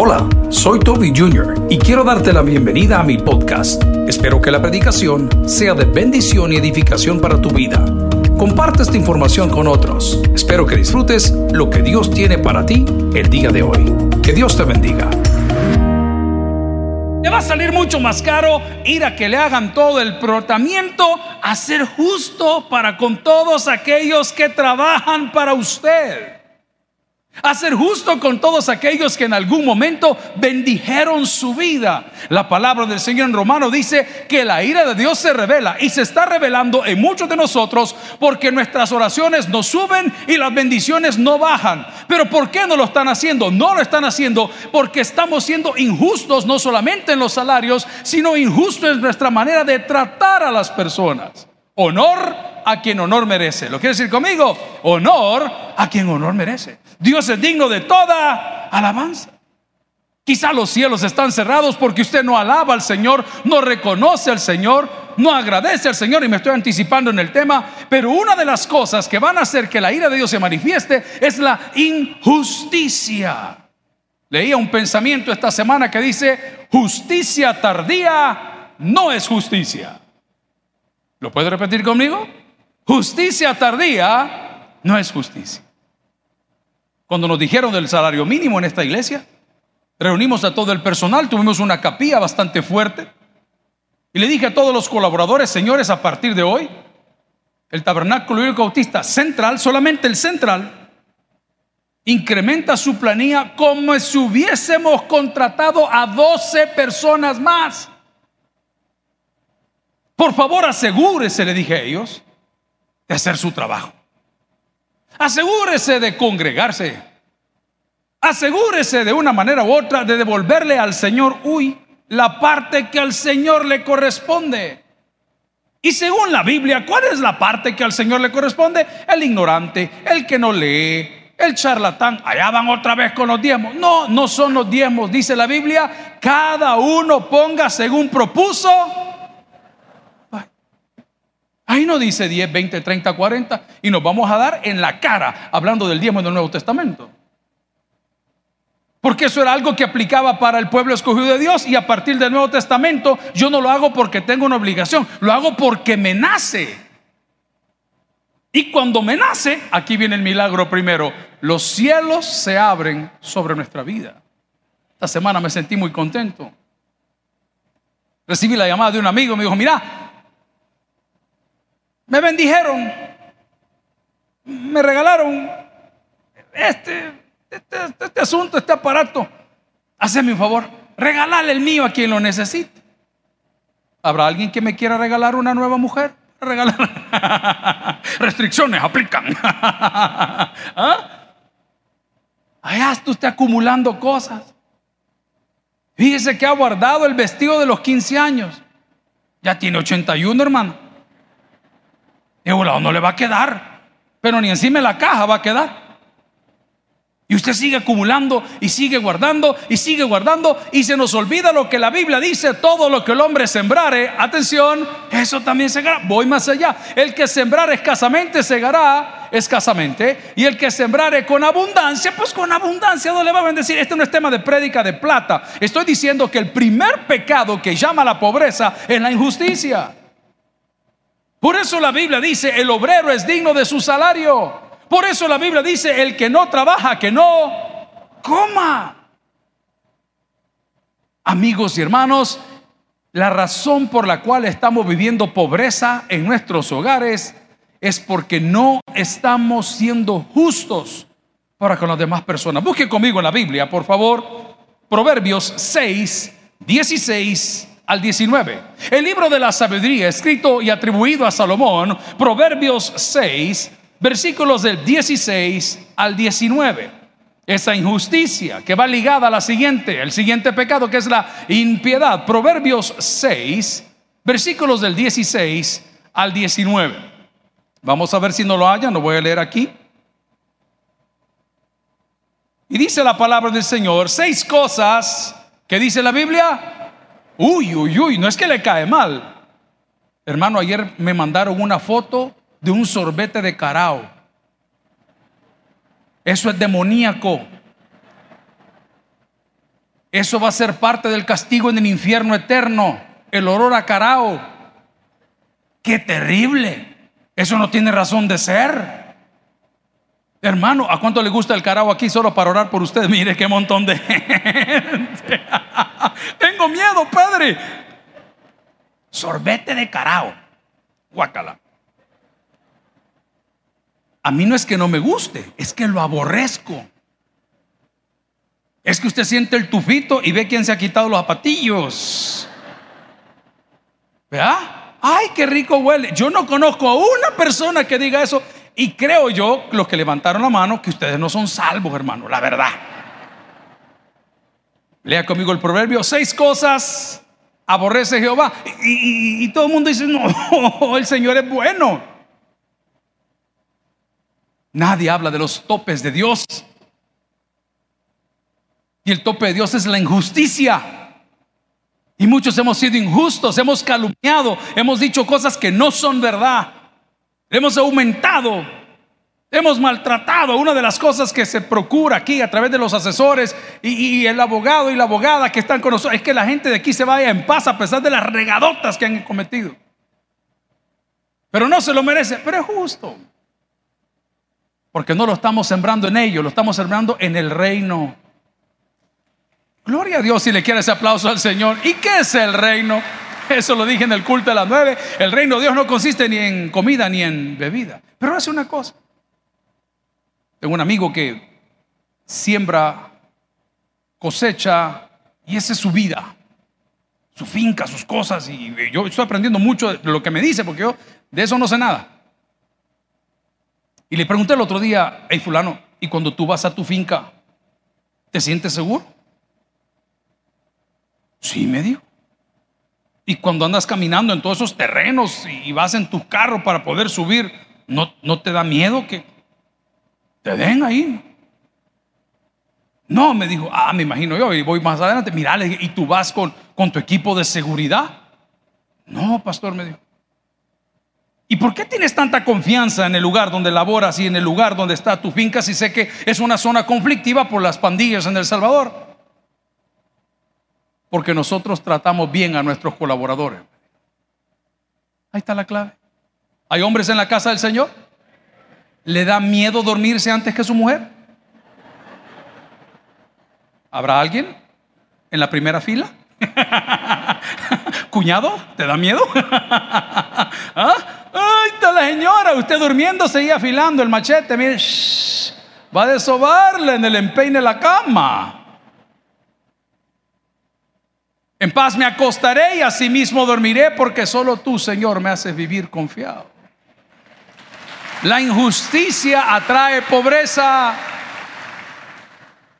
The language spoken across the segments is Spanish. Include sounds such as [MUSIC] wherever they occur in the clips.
Hola, soy Toby Jr. y quiero darte la bienvenida a mi podcast. Espero que la predicación sea de bendición y edificación para tu vida. Comparte esta información con otros. Espero que disfrutes lo que Dios tiene para ti el día de hoy. Que Dios te bendiga. Te va a salir mucho más caro ir a que le hagan todo el tratamiento a ser justo para con todos aquellos que trabajan para usted a ser justo con todos aquellos que en algún momento bendijeron su vida. La palabra del Señor en Romano dice que la ira de Dios se revela y se está revelando en muchos de nosotros porque nuestras oraciones no suben y las bendiciones no bajan. Pero ¿por qué no lo están haciendo? No lo están haciendo porque estamos siendo injustos no solamente en los salarios, sino injustos en nuestra manera de tratar a las personas. Honor a quien honor merece. ¿Lo quiere decir conmigo? Honor a quien honor merece. Dios es digno de toda alabanza. Quizá los cielos están cerrados porque usted no alaba al Señor, no reconoce al Señor, no agradece al Señor y me estoy anticipando en el tema, pero una de las cosas que van a hacer que la ira de Dios se manifieste es la injusticia. Leía un pensamiento esta semana que dice, justicia tardía no es justicia. ¿Lo puede repetir conmigo? Justicia tardía no es justicia. Cuando nos dijeron del salario mínimo en esta iglesia, reunimos a todo el personal, tuvimos una capilla bastante fuerte. Y le dije a todos los colaboradores, señores, a partir de hoy, el tabernáculo y el cautista central, solamente el central, incrementa su planilla como si hubiésemos contratado a 12 personas más. Por favor, asegúrese, le dije a ellos, de hacer su trabajo. Asegúrese de congregarse. Asegúrese de una manera u otra de devolverle al Señor, uy, la parte que al Señor le corresponde. Y según la Biblia, ¿cuál es la parte que al Señor le corresponde? El ignorante, el que no lee, el charlatán. Allá van otra vez con los diezmos. No, no son los diezmos, dice la Biblia. Cada uno ponga según propuso Ahí no dice 10, 20, 30, 40 y nos vamos a dar en la cara hablando del diezmo del Nuevo Testamento. Porque eso era algo que aplicaba para el pueblo escogido de Dios y a partir del Nuevo Testamento yo no lo hago porque tengo una obligación, lo hago porque me nace. Y cuando me nace, aquí viene el milagro primero, los cielos se abren sobre nuestra vida. Esta semana me sentí muy contento. Recibí la llamada de un amigo, me dijo, mira, me bendijeron. Me regalaron este, este, este, asunto, este aparato. Haceme un favor, regalale el mío a quien lo necesite. ¿Habrá alguien que me quiera regalar una nueva mujer? Regalar. [LAUGHS] Restricciones aplican. [LAUGHS] ¿Ah? Allá está usted acumulando cosas. Fíjese que ha guardado el vestido de los 15 años. Ya tiene 81, hermano. Volado no le va a quedar, pero ni encima de la caja va a quedar. Y usted sigue acumulando y sigue guardando y sigue guardando y se nos olvida lo que la Biblia dice, todo lo que el hombre sembrare, atención, eso también segará. Voy más allá. El que sembrare escasamente segará escasamente y el que sembrare con abundancia, pues con abundancia no le va a bendecir. Este no es tema de prédica de plata. Estoy diciendo que el primer pecado que llama a la pobreza es la injusticia. Por eso la Biblia dice, el obrero es digno de su salario. Por eso la Biblia dice, el que no trabaja, que no coma. Amigos y hermanos, la razón por la cual estamos viviendo pobreza en nuestros hogares es porque no estamos siendo justos para con las demás personas. Busque conmigo en la Biblia, por favor, Proverbios 6, 16 al 19. El libro de la sabiduría, escrito y atribuido a Salomón, Proverbios 6, versículos del 16 al 19. Esa injusticia que va ligada a la siguiente, el siguiente pecado que es la impiedad. Proverbios 6, versículos del 16 al 19. Vamos a ver si no lo haya, no voy a leer aquí. Y dice la palabra del Señor, seis cosas que dice la Biblia, Uy, uy, uy, no es que le cae mal. Hermano, ayer me mandaron una foto de un sorbete de carao. Eso es demoníaco. Eso va a ser parte del castigo en el infierno eterno. El olor a carao. Qué terrible. Eso no tiene razón de ser. Hermano, ¿a cuánto le gusta el carao aquí solo para orar por usted? [LAUGHS] Mire qué montón de gente. [LAUGHS] Tengo miedo, padre. Sorbete de carao. Guácala. A mí no es que no me guste, es que lo aborrezco. Es que usted siente el tufito y ve quién se ha quitado los zapatillos. ¿Vea? Ay, qué rico huele. Yo no conozco a una persona que diga eso. Y creo yo, los que levantaron la mano, que ustedes no son salvos, hermano, la verdad. Lea conmigo el proverbio, seis cosas aborrece Jehová. Y, todo el mundo dice, no, [LAUGHS] el Señor es bueno. Nadie habla de los topes de Dios. Y el tope de Dios es la injusticia. Y muchos hemos sido injustos, hemos calumniado, hemos dicho cosas que no son verdad. Hemos aumentado, hemos maltratado. Una de las cosas que se procura aquí a través de los asesores y, el abogado y la abogada que están con nosotros es que la gente de aquí se vaya en paz a pesar de las regadotas que han cometido. Pero no se lo merece, pero es justo. Porque no lo estamos sembrando en ellos, lo estamos sembrando en el reino. Gloria a Dios si le quiere ese aplauso al Señor. ¿Y qué es el reino? Eso lo dije en el culto de las nueve. El reino de Dios no consiste ni en comida ni en bebida. Pero hace una cosa. Tengo un amigo que siembra, cosecha y esa es su vida. Su finca, sus cosas. Y yo estoy aprendiendo mucho de lo que me dice porque yo de eso no sé nada. Y le pregunté el otro día, hey fulano, ¿y cuando tú vas a tu finca, te sientes seguro? Sí, me dijo. Y cuando andas caminando en todos esos terrenos y vas en tu carro para poder subir, ¿no, no te da miedo que te den ahí? No, me dijo, ah, me imagino yo, y voy más adelante, mira, y tú vas con, con tu equipo de seguridad. No, pastor, me dijo. ¿Y por qué tienes tanta confianza en el lugar donde laboras y en el lugar donde está tu finca si sé que es una zona conflictiva por las pandillas en El Salvador? Porque nosotros tratamos bien a nuestros colaboradores. Ahí está la clave. ¿Hay hombres en la casa del Señor? ¿Le da miedo dormirse antes que su mujer? ¿Habrá alguien en la primera fila? [LAUGHS] ¿Cuñado? ¿Te da miedo? [LAUGHS] ¿Ah? ¡Ay, está la señora! Usted durmiendo seguía afilando el machete. Mire, va a desobarle en el empeine de la cama. En paz me acostaré y asimismo dormiré porque solo tú, Señor, me haces vivir confiado. La injusticia atrae pobreza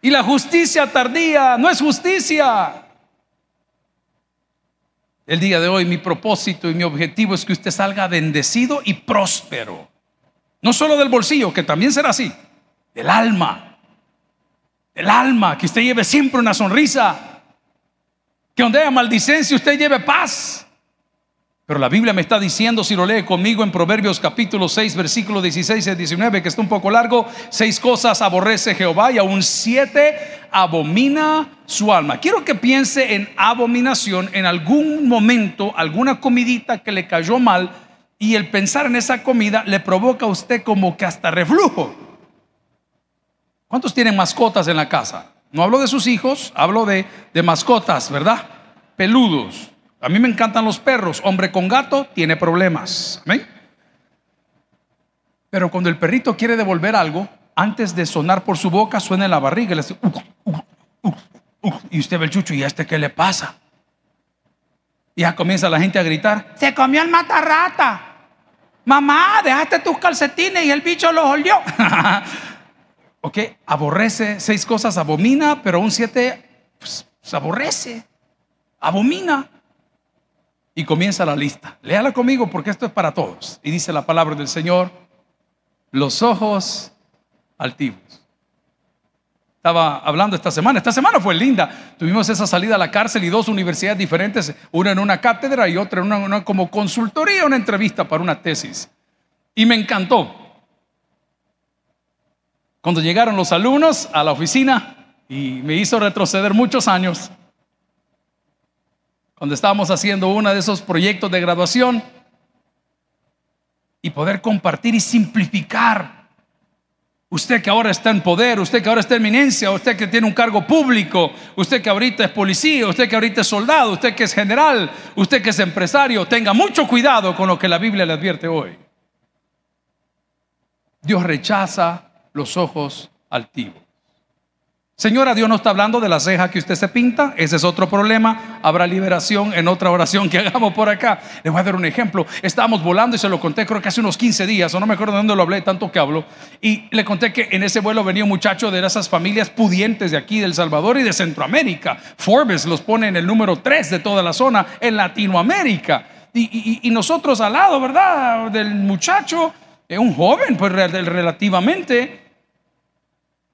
y la justicia tardía no es justicia. El día de hoy mi propósito y mi objetivo es que usted salga bendecido y próspero. No solo del bolsillo, que también será así, del alma. Del alma, que usted lleve siempre una sonrisa que donde haya maldicencia usted lleve paz. Pero la Biblia me está diciendo, si lo lee conmigo en Proverbios capítulo 6, versículo 16 y 19, que está un poco largo, seis cosas aborrece Jehová y aún siete abomina su alma. Quiero que piense en abominación en algún momento, alguna comidita que le cayó mal y el pensar en esa comida le provoca a usted como que hasta reflujo. ¿Cuántos tienen mascotas en la casa? No hablo de sus hijos, hablo de, mascotas, ¿verdad? Peludos. A mí me encantan los perros. Hombre con gato tiene problemas. ¿Amén? Pero cuando el perrito quiere devolver algo, antes de sonar por su boca, suena en la barriga y le dice, y usted ve el chucho, ¿y a este qué le pasa? Y ya comienza la gente a gritar, se comió el matarrata. Mamá, dejaste tus calcetines y el bicho los olió. [LAUGHS] Ok, aborrece seis cosas, abomina, pero un siete pues, aborrece, abomina. Y comienza la lista. Léala conmigo porque esto es para todos. Y dice la palabra del Señor, los ojos altivos. Estaba hablando esta semana, esta semana fue linda. Tuvimos esa salida a la cárcel y dos universidades diferentes, una en una cátedra y otra en una como consultoría, una entrevista para una tesis. Y me encantó cuando llegaron los alumnos a la oficina, y me hizo retroceder muchos años. Cuando estábamos haciendo uno de esos proyectos de graduación y poder compartir y simplificar Usted que ahora está en poder, usted que ahora está en eminencia, usted que tiene un cargo público, usted que ahorita es policía, usted que ahorita es soldado, usted que es general, usted que es empresario, tenga mucho cuidado con lo que la Biblia le advierte hoy. Dios rechaza los ojos altivos. Señora, Dios no está hablando de la ceja que usted se pinta, ese es otro problema. Habrá liberación en otra oración que [LAUGHS] hagamos por acá. Le voy a dar un ejemplo. Estábamos volando y se lo conté, creo que hace unos 15 días, o no me acuerdo de dónde lo hablé, tanto que hablo. Y le conté que en ese vuelo venía un muchacho de esas familias pudientes de aquí, del Salvador y de Centroamérica. Forbes los pone en el número 3 de toda la zona, en Latinoamérica. Y, nosotros al lado, ¿verdad? Del muchacho, eh, un joven, pues relativamente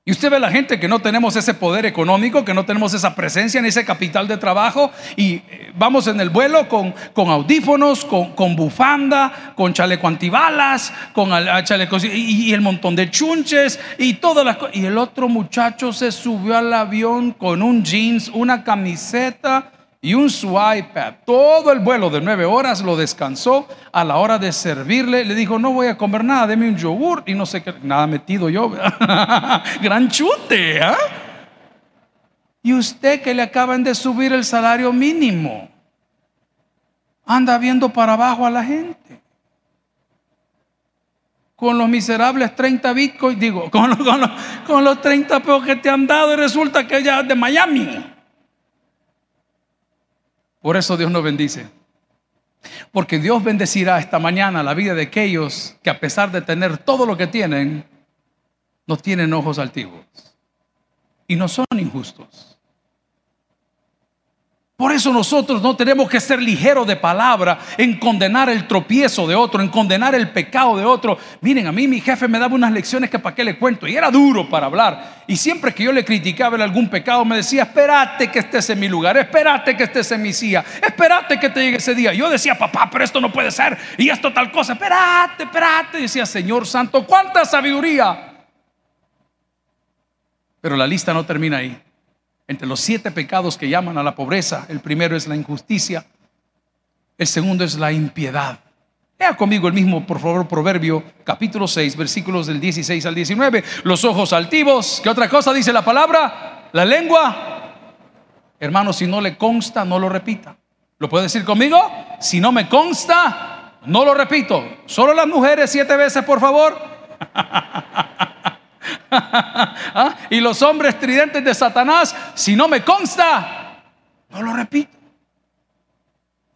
y usted ve la gente que no tenemos ese poder económico, que no tenemos esa presencia ni ese capital de trabajo y eh, vamos en el vuelo con, con audífonos, con, bufanda, con chaleco antibalas, con chaleco y, y, el montón de chunches y todas las cosas. Y el otro muchacho se subió al avión con un jeans, una camiseta y un su iPad. Todo el vuelo de nueve horas lo descansó. A la hora de servirle, le dijo: No voy a comer nada, deme un yogur y no sé qué, nada metido yo. [LAUGHS] Gran chute, ¿ah? Y usted que le acaban de subir el salario mínimo, anda viendo para abajo a la gente. Con los miserables 30 bitcoins, digo, con los, con los, con los 30 pesos que te han dado y resulta que ya es de Miami. Por eso Dios nos bendice. Porque Dios bendecirá esta mañana la vida de aquellos que a pesar de tener todo lo que tienen, no tienen ojos altivos y no son injustos. Por eso nosotros no tenemos que ser ligeros de palabra en condenar el tropiezo de otro, en condenar el pecado de otro. Miren, a mí mi jefe me daba unas lecciones que para qué le cuento y era duro para hablar. Y siempre que yo le criticaba algún pecado me decía, espérate que estés en mi lugar, espérate que estés en mi silla, espérate que te llegue ese día. Yo decía, papá, pero esto no puede ser y esto tal cosa, espérate, espérate. Y decía, Señor Santo, cuánta sabiduría. Pero la lista no termina ahí. Entre los siete pecados que llaman a la pobreza, el primero es la injusticia, el segundo es la impiedad. Lea conmigo el mismo, por favor, Proverbio capítulo 6, versículos del 16 al 19. Los ojos altivos, ¿qué otra cosa dice la palabra? La lengua. Hermano, si no le consta, no lo repita. ¿Lo puede decir conmigo? Si no me consta, no lo repito. Solo las mujeres siete veces, por favor. [LAUGHS] [LAUGHS] ¿Ah? Y los hombres tridentes de Satanás, si no me consta, no lo repito.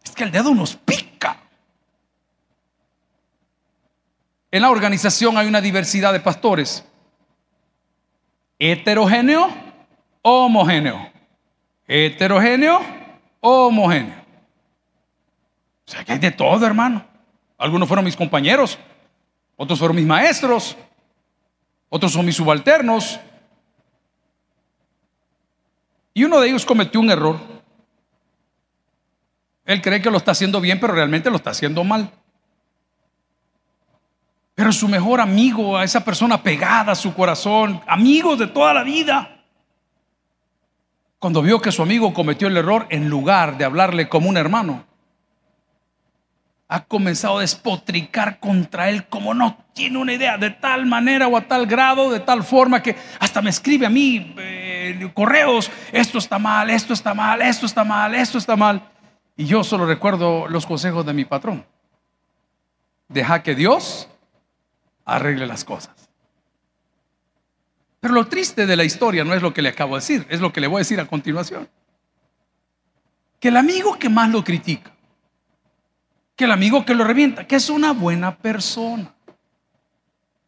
Es que el dedo nos pica. En la organización hay una diversidad de pastores. Heterogéneo, homogéneo. Heterogéneo, homogéneo. O sea que hay de todo, hermano. Algunos fueron mis compañeros, otros fueron mis maestros, otros son mis subalternos. Y uno de ellos cometió un error. Él cree que lo está haciendo bien, pero realmente lo está haciendo mal. Pero su mejor amigo, a esa persona pegada a su corazón, amigos de toda la vida, cuando vio que su amigo cometió el error, en lugar de hablarle como un hermano, ha comenzado a despotricar contra él como no tiene una idea, de tal manera o a tal grado, de tal forma que hasta me escribe a mí eh, correos, esto está mal, esto está mal, esto está mal, esto está mal. Y yo solo recuerdo los consejos de mi patrón. Deja que Dios arregle las cosas. Pero lo triste de la historia no es lo que le acabo de decir, es lo que le voy a decir a continuación. Que el amigo que más lo critica, que el amigo que lo revienta, que es una buena persona.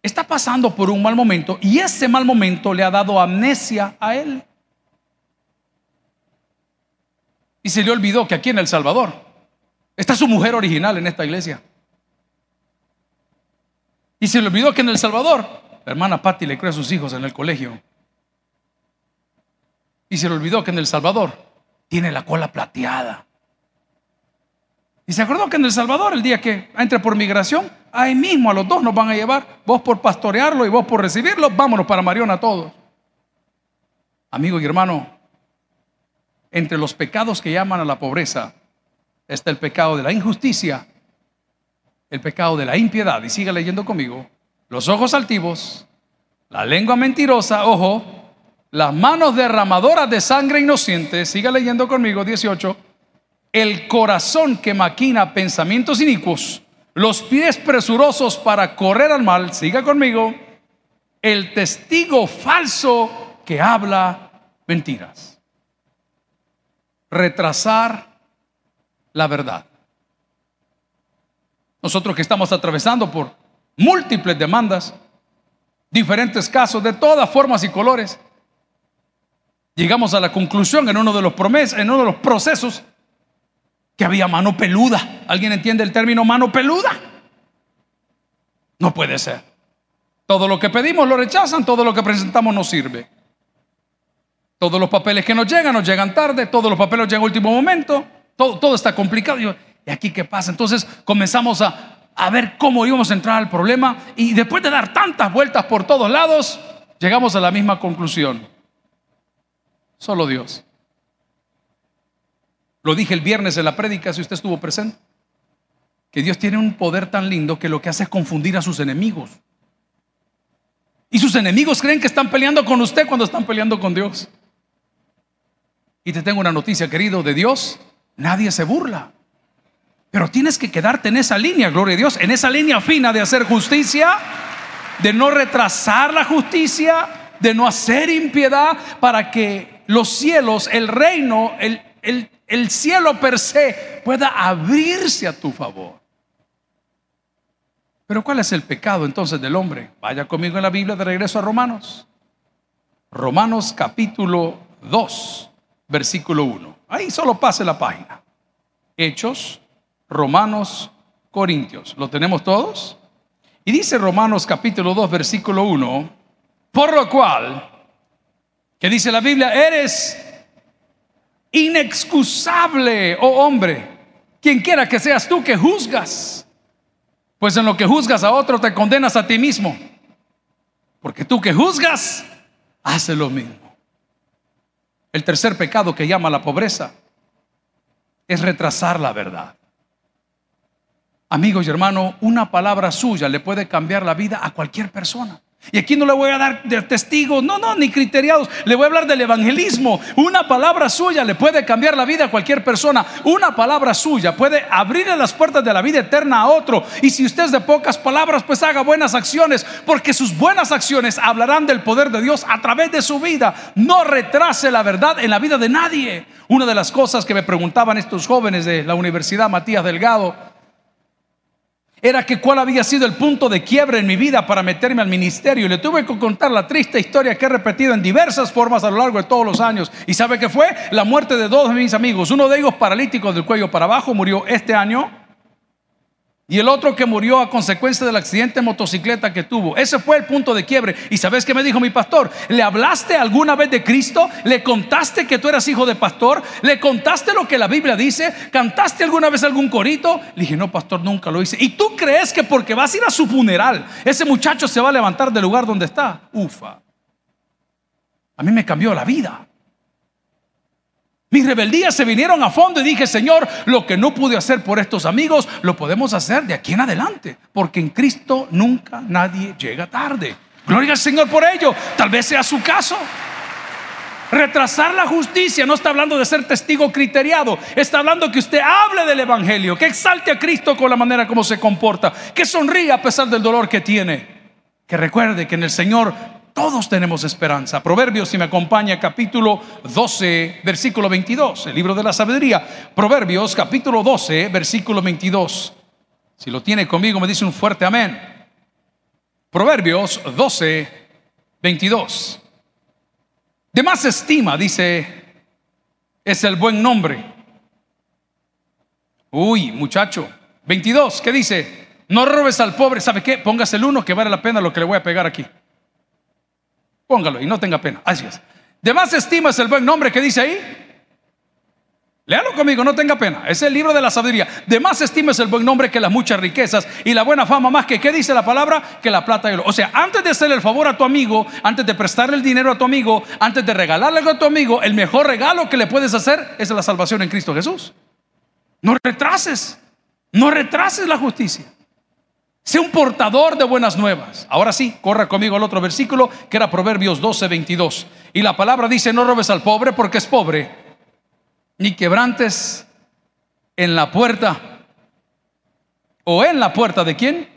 Está pasando por un mal momento y ese mal momento le ha dado amnesia a él. Y se le olvidó que aquí en El Salvador está su mujer original en esta iglesia. Y se le olvidó que en El Salvador la hermana Patty le cree a sus hijos en el colegio. Y se le olvidó que en El Salvador tiene la cola plateada. Y se acordó que en El Salvador, el día que entre por migración, ahí mismo a los dos nos van a llevar, vos por pastorearlo y vos por recibirlo, vámonos para Mariona todos. Amigo y hermano, entre los pecados que llaman a la pobreza está el pecado de la injusticia, el pecado de la impiedad, y siga leyendo conmigo, los ojos altivos, la lengua mentirosa, ojo, las manos derramadoras de sangre inocente, siga leyendo conmigo, 18, el corazón que maquina pensamientos inicuos, los pies presurosos para correr al mal, siga conmigo, el testigo falso que habla mentiras. Retrasar la verdad. Nosotros que estamos atravesando por múltiples demandas, diferentes casos de todas formas y colores, llegamos a la conclusión en uno de los promesas, en uno de los procesos que había mano peluda. ¿Alguien entiende el término mano peluda? No puede ser. Todo lo que pedimos lo rechazan, todo lo que presentamos no sirve. Todos los papeles que nos llegan nos llegan tarde, todos los papeles llegan en último momento, todo, está complicado. ¿Y aquí qué pasa? Entonces comenzamos a, a ver cómo íbamos a entrar al problema y después de dar tantas vueltas por todos lados, llegamos a la misma conclusión. Solo Dios. Lo dije el viernes en la prédica, si usted estuvo presente, que Dios tiene un poder tan lindo que lo que hace es confundir a sus enemigos. Y sus enemigos creen que están peleando con usted cuando están peleando con Dios. Y te tengo una noticia, querido, de Dios, nadie se burla. Pero tienes que quedarte en esa línea, gloria a Dios, en esa línea fina de hacer justicia, de no retrasar la justicia, de no hacer impiedad, para que los cielos, el reino, el, el, el cielo per se pueda abrirse a tu favor. Pero ¿cuál es el pecado entonces del hombre? Vaya conmigo en la Biblia de regreso a Romanos. Romanos capítulo 2, versículo 1. Ahí solo pase la página. Hechos, Romanos, Corintios. ¿Lo tenemos todos? Y dice Romanos capítulo 2, versículo 1, por lo cual, que dice la Biblia, eres inexcusable, oh hombre, quien quiera que seas tú que juzgas, pues en lo que juzgas a otro te condenas a ti mismo, porque tú que juzgas, haces lo mismo. El tercer pecado que llama la pobreza es retrasar la verdad. Amigos y hermanos, una palabra suya le puede cambiar la vida a cualquier persona. Y aquí no le voy a dar de testigos, no, no, ni criteriados. Le voy a hablar del evangelismo. Una palabra suya le puede cambiar la vida a cualquier persona. Una palabra suya puede abrirle las puertas de la vida eterna a otro. Y si usted es de pocas palabras, pues haga buenas acciones, porque sus buenas acciones hablarán del poder de Dios a través de su vida. No retrase la verdad en la vida de nadie. Una de las cosas que me preguntaban estos jóvenes de la Universidad Matías Delgado era que cuál había sido el punto de quiebre en mi vida para meterme al ministerio. Y le tuve que contar la triste historia que he repetido en diversas formas a lo largo de todos los años. ¿Y sabe qué fue? La muerte de dos de mis amigos. Uno de ellos paralítico del cuello para abajo murió este año y el otro que murió a consecuencia del accidente de motocicleta que tuvo. Ese fue el punto de quiebre. ¿Y sabes qué me dijo mi pastor? ¿Le hablaste alguna vez de Cristo? ¿Le contaste que tú eras hijo de pastor? ¿Le contaste lo que la Biblia dice? ¿Cantaste alguna vez algún corito? Le dije, no, pastor, nunca lo hice. ¿Y tú crees que porque vas a ir a su funeral, ese muchacho se va a levantar del lugar donde está? Ufa. A mí me cambió la vida. Mis rebeldías se vinieron a fondo y dije, Señor, lo que no pude hacer por estos amigos, lo podemos hacer de aquí en adelante, porque en Cristo nunca nadie llega tarde. Gloria al Señor por ello. Tal vez sea su caso. Retrasar la justicia no está hablando de ser testigo criteriado, está hablando que usted hable del Evangelio, que exalte a Cristo con la manera como se comporta, que sonríe a pesar del dolor que tiene, que recuerde que en el Señor todos tenemos esperanza. Proverbios, si me acompaña, capítulo 12, versículo 22, el libro de la sabiduría. Proverbios, capítulo 12, versículo 22. Si lo tiene conmigo, me dice un fuerte amén. Proverbios 12, 22. De más estima, dice, es el buen nombre. Uy, muchacho. 22, ¿qué dice? No robes al pobre. ¿Sabe qué? Póngase el uno que vale la pena lo que le voy a pegar aquí. Póngalo y no tenga pena. Así es. De más estima es el buen nombre que dice ahí. Léalo conmigo, no tenga pena. Es el libro de la sabiduría. De más estimes el buen nombre que las muchas riquezas y la buena fama más que, ¿qué dice la palabra? Que la plata. O sea, antes de hacerle el favor a tu amigo, antes de prestarle el dinero a tu amigo, antes de regalarle algo a tu amigo, el mejor regalo que le puedes hacer es la salvación en Cristo Jesús. No retrases, no retrases la justicia. Sé un portador de buenas nuevas. Ahora sí, corra conmigo al otro versículo que era Proverbios 12, 22. Y la palabra dice, no robes al pobre porque es pobre ni quebrantes en la puerta o en la puerta de quién?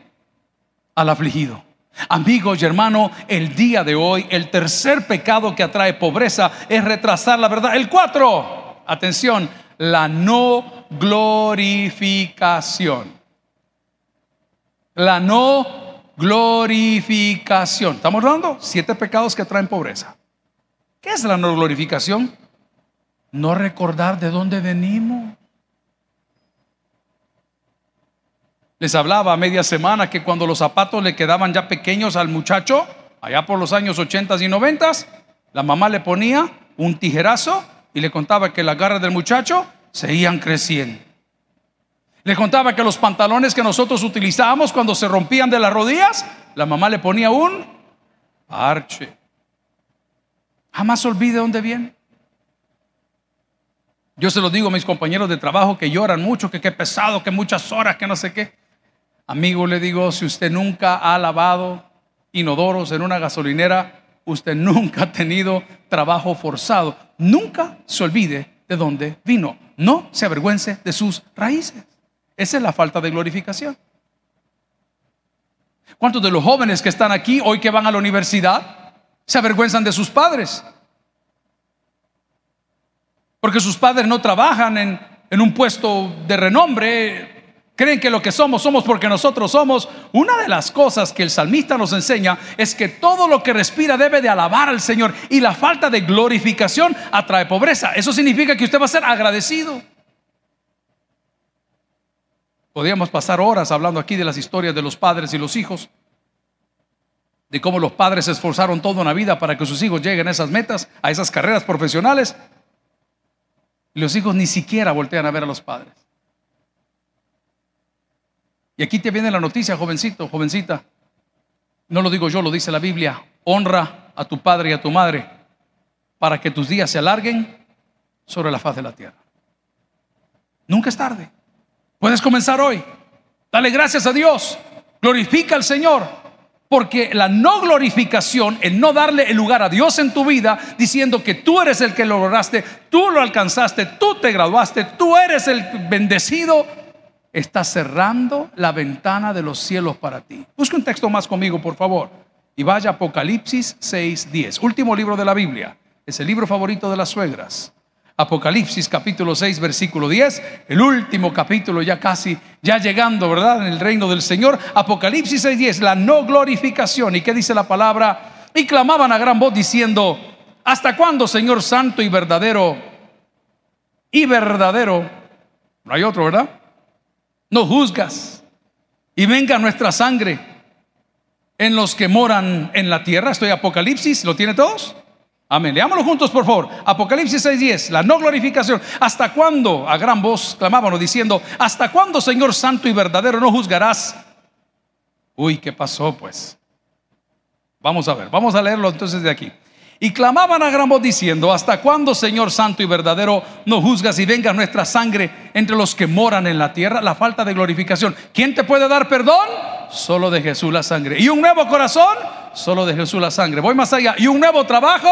Al afligido. Amigos y hermano, el día de hoy el tercer pecado que atrae pobreza es retrasar la verdad. El cuatro, atención, la no glorificación. La no glorificación. Estamos hablando siete pecados que atraen pobreza. ¿Qué es la no glorificación? no recordar de dónde venimos. Les hablaba a media semana que cuando los zapatos le quedaban ya pequeños al muchacho, allá por los años 80 y 90, la mamá le ponía un tijerazo y le contaba que las garras del muchacho seguían creciendo. Le contaba que los pantalones que nosotros utilizábamos cuando se rompían de las rodillas, la mamá le ponía un parche. Jamás olvide dónde viene. Yo se lo digo a mis compañeros de trabajo que lloran mucho, que qué pesado, que muchas horas, que no sé qué. Amigo, le digo, si usted nunca ha lavado inodoros en una gasolinera, usted nunca ha tenido trabajo forzado. Nunca se olvide de dónde vino. No se avergüence de sus raíces. Esa es la falta de glorificación. ¿Cuántos de los jóvenes que están aquí hoy que van a la universidad se avergüenzan de sus padres? porque sus padres no trabajan en, en un puesto de renombre, creen que lo que somos somos porque nosotros somos. Una de las cosas que el salmista nos enseña es que todo lo que respira debe de alabar al Señor y la falta de glorificación atrae pobreza. Eso significa que usted va a ser agradecido. Podríamos pasar horas hablando aquí de las historias de los padres y los hijos, de cómo los padres se esforzaron toda una vida para que sus hijos lleguen a esas metas, a esas carreras profesionales, y los hijos ni siquiera voltean a ver a los padres. Y aquí te viene la noticia, jovencito, jovencita. No lo digo yo, lo dice la Biblia. Honra a tu padre y a tu madre para que tus días se alarguen sobre la faz de la tierra. Nunca es tarde. Puedes comenzar hoy. Dale gracias a Dios. Glorifica al Señor. Porque la no glorificación, el no darle el lugar a Dios en tu vida, diciendo que tú eres el que lo lograste, tú lo alcanzaste, tú te graduaste, tú eres el bendecido, está cerrando la ventana de los cielos para ti. Busca un texto más conmigo, por favor. Y vaya a Apocalipsis 6:10, último libro de la Biblia. Es el libro favorito de las suegras. Apocalipsis capítulo 6 versículo 10, el último capítulo ya casi, ya llegando, ¿verdad? En el reino del Señor. Apocalipsis 6, 10, la no glorificación. ¿Y qué dice la palabra? Y clamaban a gran voz diciendo, ¿hasta cuándo, Señor santo y verdadero? Y verdadero, no hay otro, ¿verdad? No juzgas y venga nuestra sangre en los que moran en la tierra. Estoy Apocalipsis, ¿lo tiene todos? Amén. Leámoslo juntos, por favor. Apocalipsis 6:10, la no glorificación. ¿Hasta cuándo? A gran voz clamábamos diciendo, ¿hasta cuándo, Señor Santo y verdadero, no juzgarás? Uy, ¿qué pasó pues? Vamos a ver, vamos a leerlo entonces de aquí. Y clamaban a gran diciendo, ¿hasta cuándo, Señor Santo y verdadero, no juzgas y venga nuestra sangre entre los que moran en la tierra? La falta de glorificación. ¿Quién te puede dar perdón? Solo de Jesús la sangre. ¿Y un nuevo corazón? Solo de Jesús la sangre. Voy más allá. ¿Y un nuevo trabajo?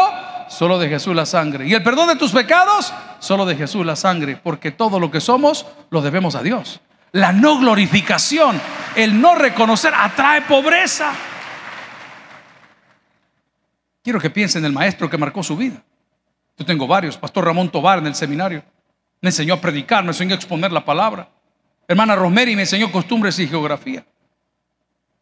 Solo de Jesús la sangre. ¿Y el perdón de tus pecados? Solo de Jesús la sangre. Porque todo lo que somos lo debemos a Dios. La no glorificación, el no reconocer, atrae pobreza. Quiero que piensen en el maestro que marcó su vida. Yo tengo varios. Pastor Ramón Tobar en el seminario. Me enseñó a predicar, me enseñó a exponer la palabra. Hermana Rosemary me enseñó costumbres y geografía.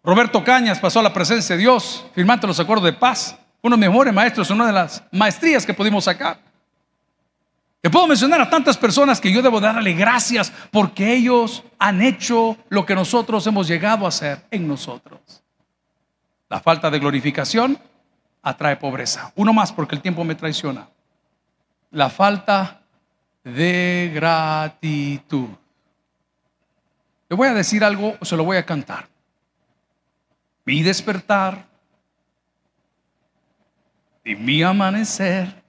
Roberto Cañas pasó a la presencia de Dios, firmando los acuerdos de paz. Uno de los mejores maestros, una de las maestrías que pudimos sacar. Te puedo mencionar a tantas personas que yo debo darle gracias porque ellos han hecho lo que nosotros hemos llegado a hacer en nosotros. La falta de glorificación atrae pobreza. Uno más porque el tiempo me traiciona. La falta de gratitud. Le voy a decir algo, se lo voy a cantar. Mi despertar y mi amanecer.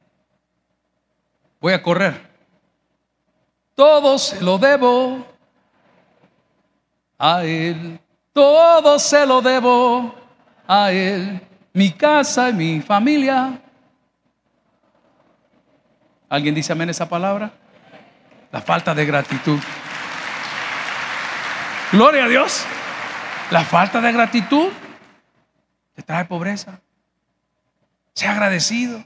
Voy a correr. Todo se lo debo a Él. Todo se lo debo a Él. Mi casa y mi familia. ¿Alguien dice amén esa palabra? La falta de gratitud. Gloria a Dios. La falta de gratitud te trae pobreza. Sea agradecido.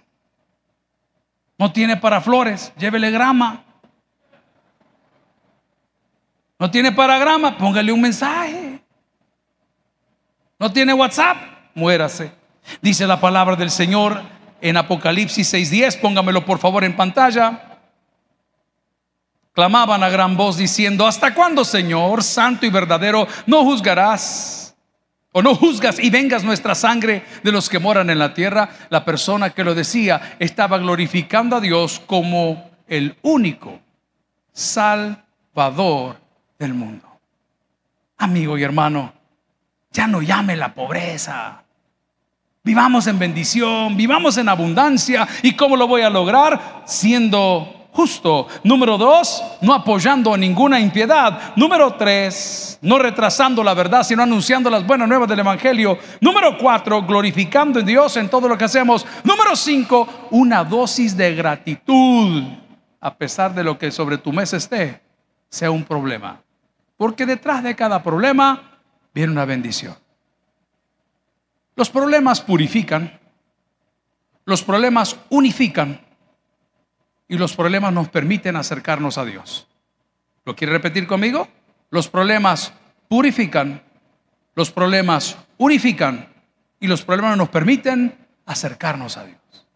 No tiene para flores, llévele grama. No tiene para grama, póngale un mensaje. No tiene WhatsApp, muérase. Dice la palabra del Señor en Apocalipsis 6:10, póngamelo por favor en pantalla. Clamaban a gran voz diciendo, ¿hasta cuándo, Señor, santo y verdadero, no juzgarás? ¿O no juzgas y vengas nuestra sangre de los que moran en la tierra? La persona que lo decía estaba glorificando a Dios como el único Salvador del mundo. Amigo y hermano, ya no llame la pobreza. Vivamos en bendición, vivamos en abundancia. ¿Y cómo lo voy a lograr? Siendo justo. Número dos, no apoyando ninguna impiedad. Número tres, no retrasando la verdad, sino anunciando las buenas nuevas del Evangelio. Número cuatro, glorificando en Dios en todo lo que hacemos. Número cinco, una dosis de gratitud, a pesar de lo que sobre tu mesa esté, sea un problema. Porque detrás de cada problema viene una bendición. Los problemas purifican, los problemas unifican y los problemas nos permiten acercarnos a Dios. ¿Lo quiere repetir conmigo? Los problemas purifican, los problemas unifican y los problemas nos permiten acercarnos a Dios.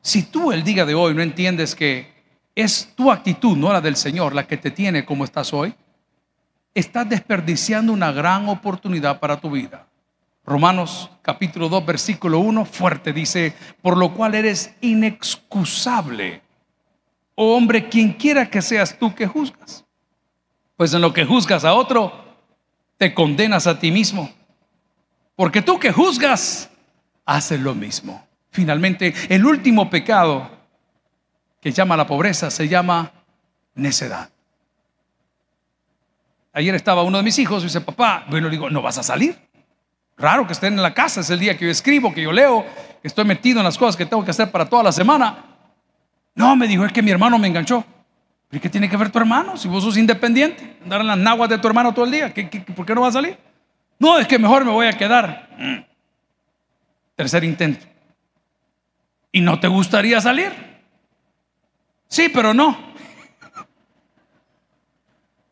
Si tú el día de hoy no entiendes que es tu actitud, no la del Señor, la que te tiene como estás hoy, estás desperdiciando una gran oportunidad para tu vida. Romanos capítulo 2, versículo 1, fuerte dice, por lo cual eres inexcusable, oh hombre, quien quiera que seas tú que juzgas. Pues en lo que juzgas a otro, te condenas a ti mismo. Porque tú que juzgas, haces lo mismo. Finalmente, el último pecado que llama la pobreza se llama necedad. Ayer estaba uno de mis hijos y dice, papá, bueno, le digo, ¿no vas a salir? Raro que estén en la casa, es el día que yo escribo, que yo leo, que estoy metido en las cosas que tengo que hacer para toda la semana. No, me dijo, es que mi hermano me enganchó. ¿Pero qué tiene que ver tu hermano? Si vos sos independiente, andar en las naguas de tu hermano todo el día, por qué no va a salir? No, es que mejor me voy a quedar. Mm. Tercer intento. ¿Y no te gustaría salir? Sí, pero no. [LAUGHS]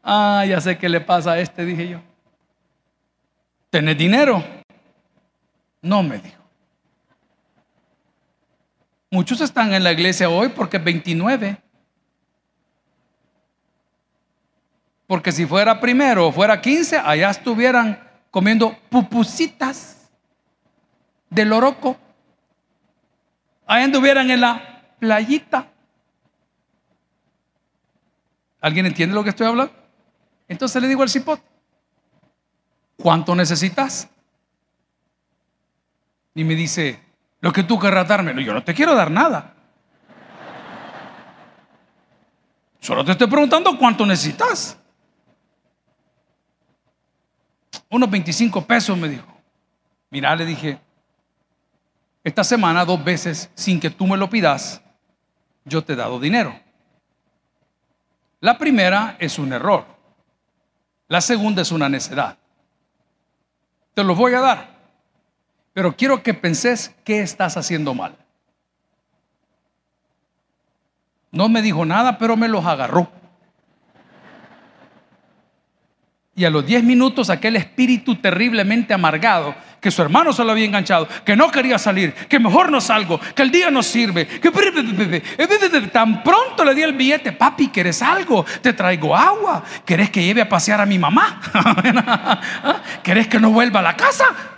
Ah, ya sé qué le pasa a este, dije yo. ¿Tenés dinero? No me dijo. Muchos están en la iglesia hoy porque es 29. Porque si fuera primero o fuera 15, allá estuvieran comiendo pupusitas de loroco. Allá estuvieran en la playita. ¿Alguien entiende lo que estoy hablando? Entonces le digo al cipote, ¿cuánto necesitas? Y me dice, lo que tú querrás darme. yo no te quiero dar nada. Solo te estoy preguntando cuánto necesitas. Unos 25 pesos me dijo. Mira, le dije, esta semana dos veces, sin que tú me lo pidas, yo te he dado dinero. La primera es un error. La segunda es una necedad. Te los voy a dar, pero quiero que penses qué estás haciendo mal. No me dijo nada, pero me los agarró. Y a los 10 minutos aquel espíritu terriblemente amargado, que su hermano se lo había enganchado, que no quería salir, que mejor no salgo, que el día no sirve, que tan pronto le di el billete, papi, ¿quieres algo? Te traigo agua, ¿querés que lleve a pasear a mi mamá? [LAUGHS] ¿Querés que no vuelva a la casa?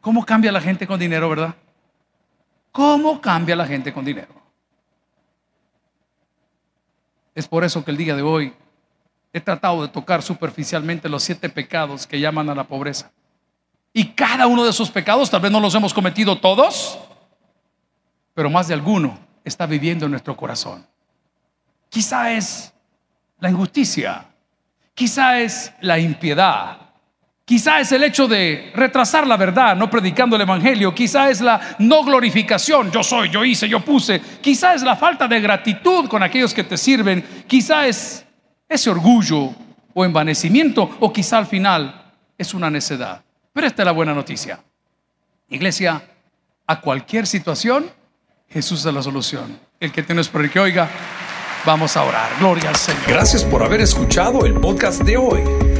¿Cómo cambia la gente con dinero, verdad? ¿Cómo cambia la gente con dinero? Es por eso que el día de hoy he tratado de tocar superficialmente los siete pecados que llaman a la pobreza. Y cada uno de esos pecados, tal vez no los hemos cometido todos, pero más de alguno está viviendo en nuestro corazón. Quizá es la injusticia, quizá es la impiedad, quizá es el hecho de retrasar la verdad, no predicando el Evangelio, quizá es la no glorificación, yo soy, yo hice, yo puse, quizá es la falta de gratitud con aquellos que te sirven, quizá es ese orgullo o envanecimiento, o quizá al final es una necedad. Pero esta es la buena noticia. Iglesia, a cualquier situación, Jesús es la solución. El que tiene por el que oiga, vamos a orar. Gloria al Señor. Gracias por haber escuchado el podcast de hoy.